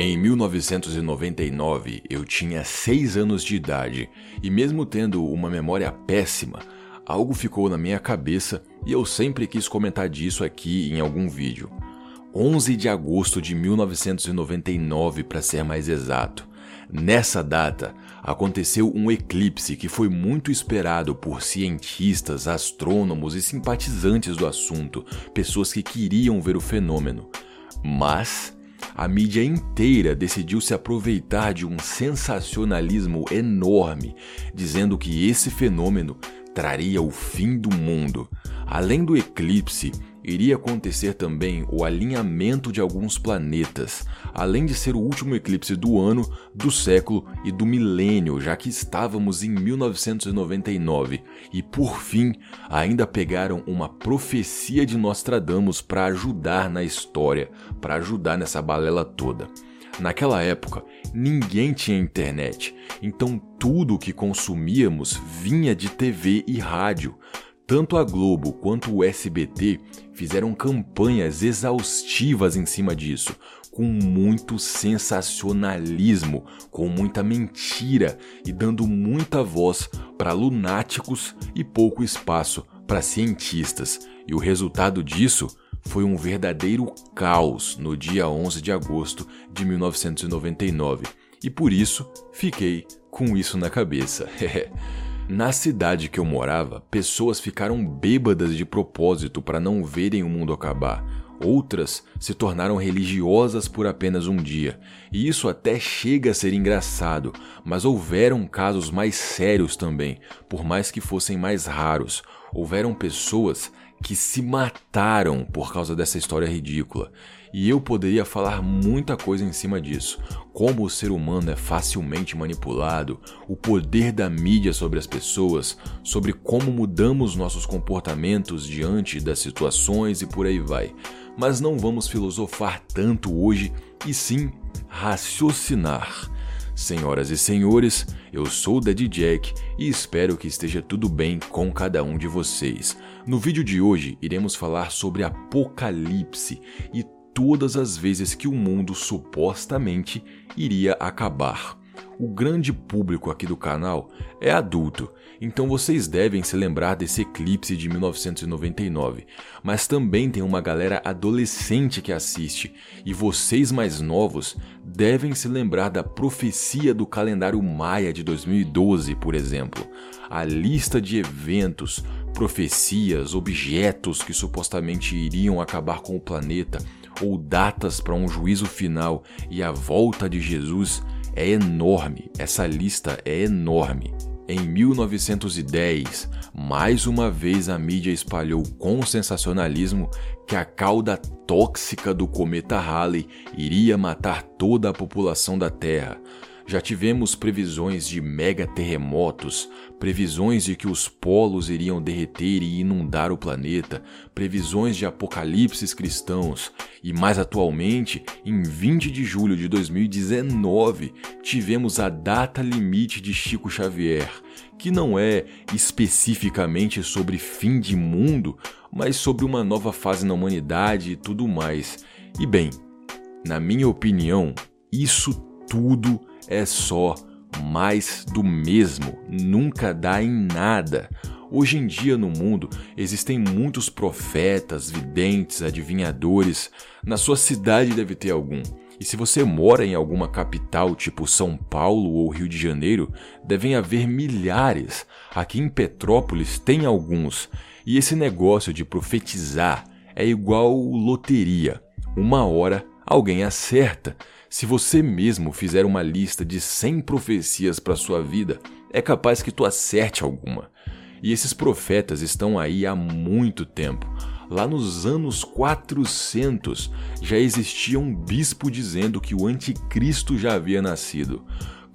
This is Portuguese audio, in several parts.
Em 1999, eu tinha 6 anos de idade e, mesmo tendo uma memória péssima, algo ficou na minha cabeça e eu sempre quis comentar disso aqui em algum vídeo. 11 de agosto de 1999, para ser mais exato. Nessa data, aconteceu um eclipse que foi muito esperado por cientistas, astrônomos e simpatizantes do assunto, pessoas que queriam ver o fenômeno. Mas a mídia inteira decidiu se aproveitar de um sensacionalismo enorme, dizendo que esse fenômeno traria o fim do mundo. Além do eclipse, iria acontecer também o alinhamento de alguns planetas, além de ser o último eclipse do ano, do século e do milênio, já que estávamos em 1999, e por fim ainda pegaram uma profecia de Nostradamus para ajudar na história, para ajudar nessa balela toda. Naquela época, ninguém tinha internet, então tudo o que consumíamos vinha de TV e rádio. Tanto a Globo quanto o SBT fizeram campanhas exaustivas em cima disso, com muito sensacionalismo, com muita mentira e dando muita voz para lunáticos e pouco espaço para cientistas. E o resultado disso foi um verdadeiro caos no dia 11 de agosto de 1999. E por isso fiquei com isso na cabeça. Na cidade que eu morava, pessoas ficaram bêbadas de propósito para não verem o mundo acabar. Outras se tornaram religiosas por apenas um dia, e isso até chega a ser engraçado, mas houveram casos mais sérios também, por mais que fossem mais raros. Houveram pessoas que se mataram por causa dessa história ridícula. E eu poderia falar muita coisa em cima disso, como o ser humano é facilmente manipulado, o poder da mídia sobre as pessoas, sobre como mudamos nossos comportamentos diante das situações e por aí vai. Mas não vamos filosofar tanto hoje, e sim raciocinar. Senhoras e senhores, eu sou o Daddy Jack e espero que esteja tudo bem com cada um de vocês. No vídeo de hoje iremos falar sobre Apocalipse e todas as vezes que o mundo supostamente iria acabar. O grande público aqui do canal é adulto, então vocês devem se lembrar desse eclipse de 1999. Mas também tem uma galera adolescente que assiste, e vocês mais novos devem se lembrar da profecia do calendário Maia de 2012, por exemplo. A lista de eventos, profecias, objetos que supostamente iriam acabar com o planeta ou datas para um juízo final e a volta de Jesus é enorme. Essa lista é enorme. Em 1910, mais uma vez a mídia espalhou com sensacionalismo que a cauda tóxica do cometa Halley iria matar toda a população da Terra. Já tivemos previsões de mega terremotos, previsões de que os polos iriam derreter e inundar o planeta, previsões de apocalipses cristãos, e mais atualmente, em 20 de julho de 2019, tivemos a data limite de Chico Xavier, que não é especificamente sobre fim de mundo, mas sobre uma nova fase na humanidade e tudo mais. E bem, na minha opinião, isso tudo é só mais do mesmo, nunca dá em nada. Hoje em dia no mundo existem muitos profetas, videntes, adivinhadores. Na sua cidade deve ter algum. E se você mora em alguma capital tipo São Paulo ou Rio de Janeiro, devem haver milhares. Aqui em Petrópolis tem alguns. E esse negócio de profetizar é igual loteria. Uma hora alguém acerta. Se você mesmo fizer uma lista de 100 profecias para sua vida, é capaz que tu acerte alguma. E esses profetas estão aí há muito tempo. Lá nos anos 400 já existia um bispo dizendo que o anticristo já havia nascido.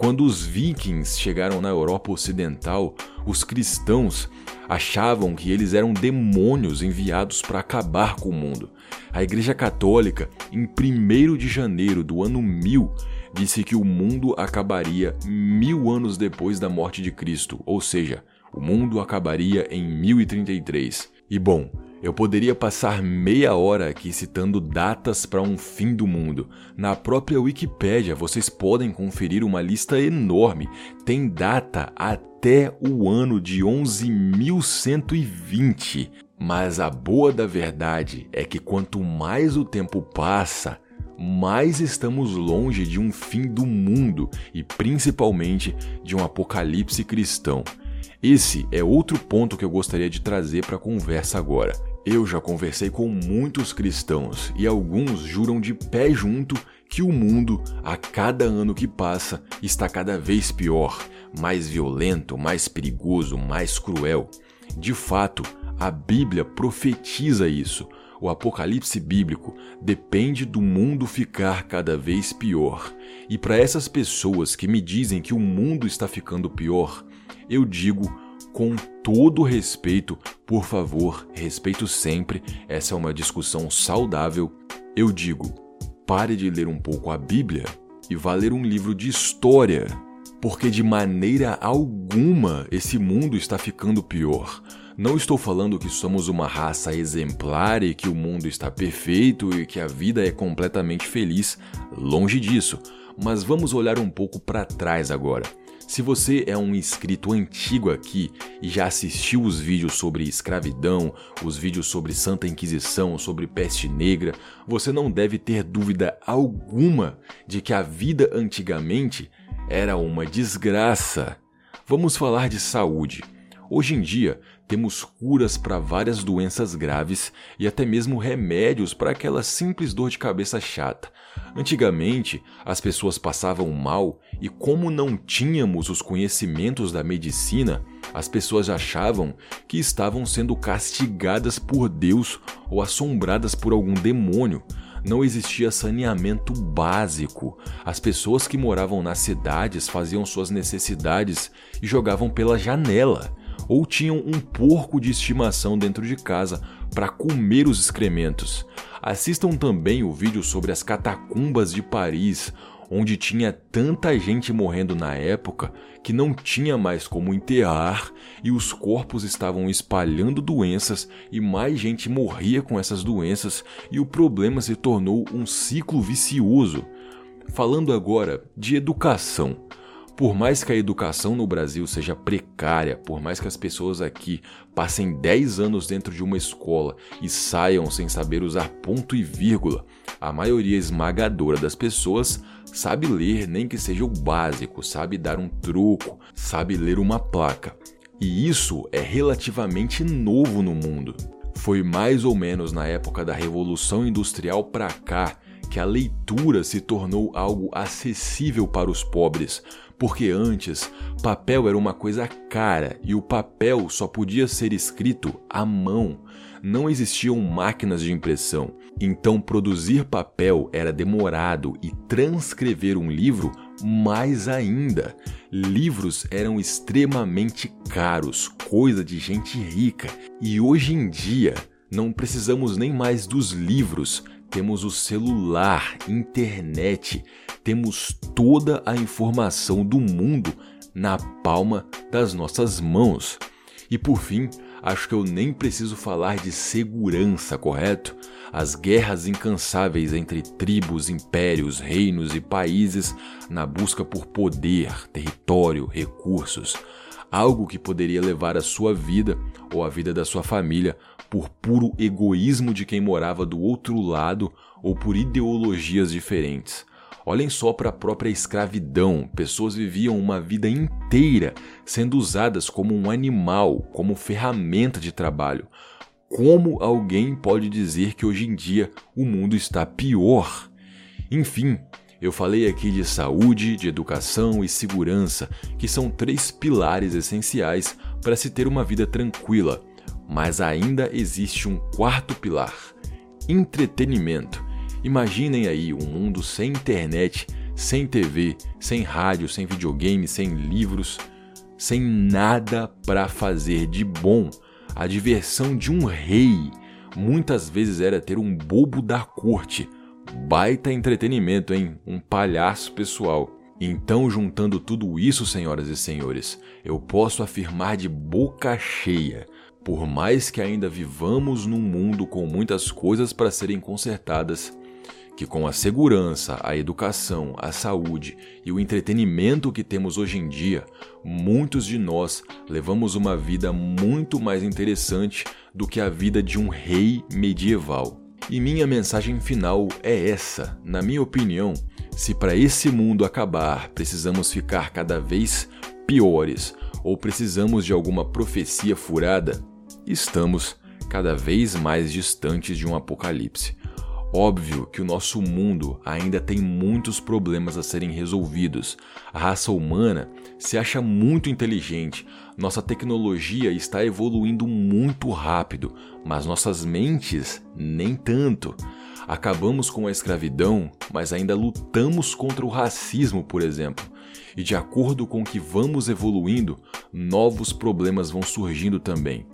Quando os vikings chegaram na Europa Ocidental, os cristãos achavam que eles eram demônios enviados para acabar com o mundo. A Igreja Católica, em 1 de janeiro do ano 1000, disse que o mundo acabaria mil anos depois da morte de Cristo, ou seja, o mundo acabaria em 1033. E bom, Eu poderia passar meia hora aqui citando datas para um fim do mundo. Na própria Wikipédia vocês podem conferir uma lista enorme. Tem data até o ano de 11.120. Mas a boa da verdade é que quanto mais o tempo passa, mais estamos longe de um fim do mundo e principalmente de um apocalipse cristão. Esse é outro ponto que eu gostaria de trazer para a conversa agora. Eu já conversei com muitos cristãos e alguns juram de pé junto que o mundo, a cada ano que passa, está cada vez pior, mais violento, mais perigoso, mais cruel. De fato, a Bíblia profetiza isso. O apocalipse bíblico depende do mundo ficar cada vez pior. E para essas pessoas que me dizem que o mundo está ficando pior, eu digo com todo respeito, por favor, respeito sempre, essa é uma discussão saudável. Eu digo, pare de ler um pouco a Bíblia e vá ler um livro de história, porque de maneira alguma esse mundo está ficando pior. Não estou falando que somos uma raça exemplar e que o mundo está perfeito e que a vida é completamente feliz, longe disso. Mas vamos olhar um pouco para trás agora. Se você é um inscrito antigo aqui e já assistiu os vídeos sobre escravidão, os vídeos sobre Santa Inquisição, sobre peste negra, você não deve ter dúvida alguma de que a vida antigamente era uma desgraça. Vamos falar de saúde. Hoje em dia, temos curas para várias doenças graves e até mesmo remédios para aquela simples dor de cabeça chata. Antigamente, as pessoas passavam mal e, como não tínhamos os conhecimentos da medicina, as pessoas achavam que estavam sendo castigadas por Deus ou assombradas por algum demônio. Não existia saneamento básico. As pessoas que moravam nas cidades faziam suas necessidades e jogavam pela janela ou tinham um porco de estimação dentro de casa para comer os excrementos. Assistam também o vídeo sobre as catacumbas de Paris, onde tinha tanta gente morrendo na época que não tinha mais como enterrar e os corpos estavam espalhando doenças e mais gente morria com essas doenças e o problema se tornou um ciclo vicioso. Falando agora de educação. Por mais que a educação no Brasil seja precária, por mais que as pessoas aqui passem 10 anos dentro de uma escola e saiam sem saber usar ponto e vírgula, a maioria esmagadora das pessoas sabe ler nem que seja o básico, sabe dar um troco, sabe ler uma placa. E isso é relativamente novo no mundo. Foi mais ou menos na época da Revolução Industrial para cá que a leitura se tornou algo acessível para os pobres, porque antes papel era uma coisa cara e o papel só podia ser escrito à mão. Não existiam máquinas de impressão, então produzir papel era demorado e transcrever um livro mais ainda. Livros eram extremamente caros, coisa de gente rica, e hoje em dia não precisamos nem mais dos livros, temos o celular, internet, temos toda a informação do mundo na palma das nossas mãos. E por fim, acho que eu nem preciso falar de segurança, correto? As guerras incansáveis entre tribos, impérios, reinos e países na busca por poder, território, recursos. Algo que poderia levar a sua vida ou a vida da sua família por puro egoísmo de quem morava do outro lado ou por ideologias diferentes. Olhem só para a própria escravidão. Pessoas viviam uma vida inteira sendo usadas como um animal, como ferramenta de trabalho. Como alguém pode dizer que hoje em dia o mundo está pior? Enfim, eu falei aqui de saúde, de educação e segurança, que são três pilares essenciais para se ter uma vida tranquila mas ainda existe um quarto pilar: entretenimento. Imaginem aí um mundo sem internet, sem TV, sem rádio, sem videogame, sem livros, sem nada para fazer de bom. A diversão de um rei muitas vezes era ter um bobo da corte. Baita entretenimento, hein? Um palhaço pessoal. Então, juntando tudo isso, senhoras e senhores, eu posso afirmar de boca cheia Por mais que ainda vivamos num mundo com muitas coisas para serem consertadas, que com a segurança, a educação, a saúde e o entretenimento que temos hoje em dia, muitos de nós levamos uma vida muito mais interessante do que a vida de um rei medieval. E minha mensagem final é essa: na minha opinião, se para esse mundo acabar precisamos ficar cada vez piores ou precisamos de alguma profecia furada, estamos cada vez mais distantes de um apocalipse. Óbvio que o nosso mundo ainda tem muitos problemas a serem resolvidos. A raça humana se acha muito inteligente, nossa tecnologia está evoluindo muito rápido, mas nossas mentes nem tanto. Acabamos com a escravidão, mas ainda lutamos contra o racismo, por exemplo. E de acordo com que vamos evoluindo, novos problemas vão surgindo também.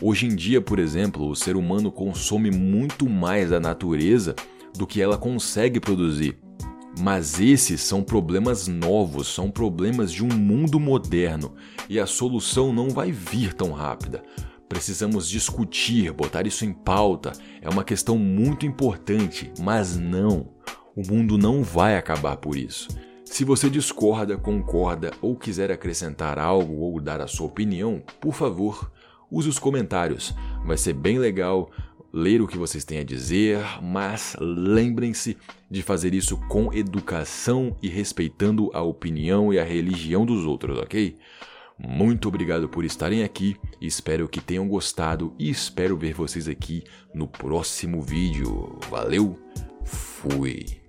Hoje em dia, por exemplo, o ser humano consome muito mais da natureza do que ela consegue produzir. Mas esses são problemas novos, são problemas de um mundo moderno e a solução não vai vir tão rápida. Precisamos discutir, botar isso em pauta, é uma questão muito importante, mas não. O mundo não vai acabar por isso. Se você discorda, concorda ou quiser acrescentar algo ou dar a sua opinião, por favor, use os comentários. Vai ser bem legal ler o que vocês têm a dizer, mas lembrem-se de fazer isso com educação e respeitando a opinião e a religião dos outros, ok? Muito obrigado por estarem aqui, espero que tenham gostado e espero ver vocês aqui no próximo vídeo. Valeu, fui!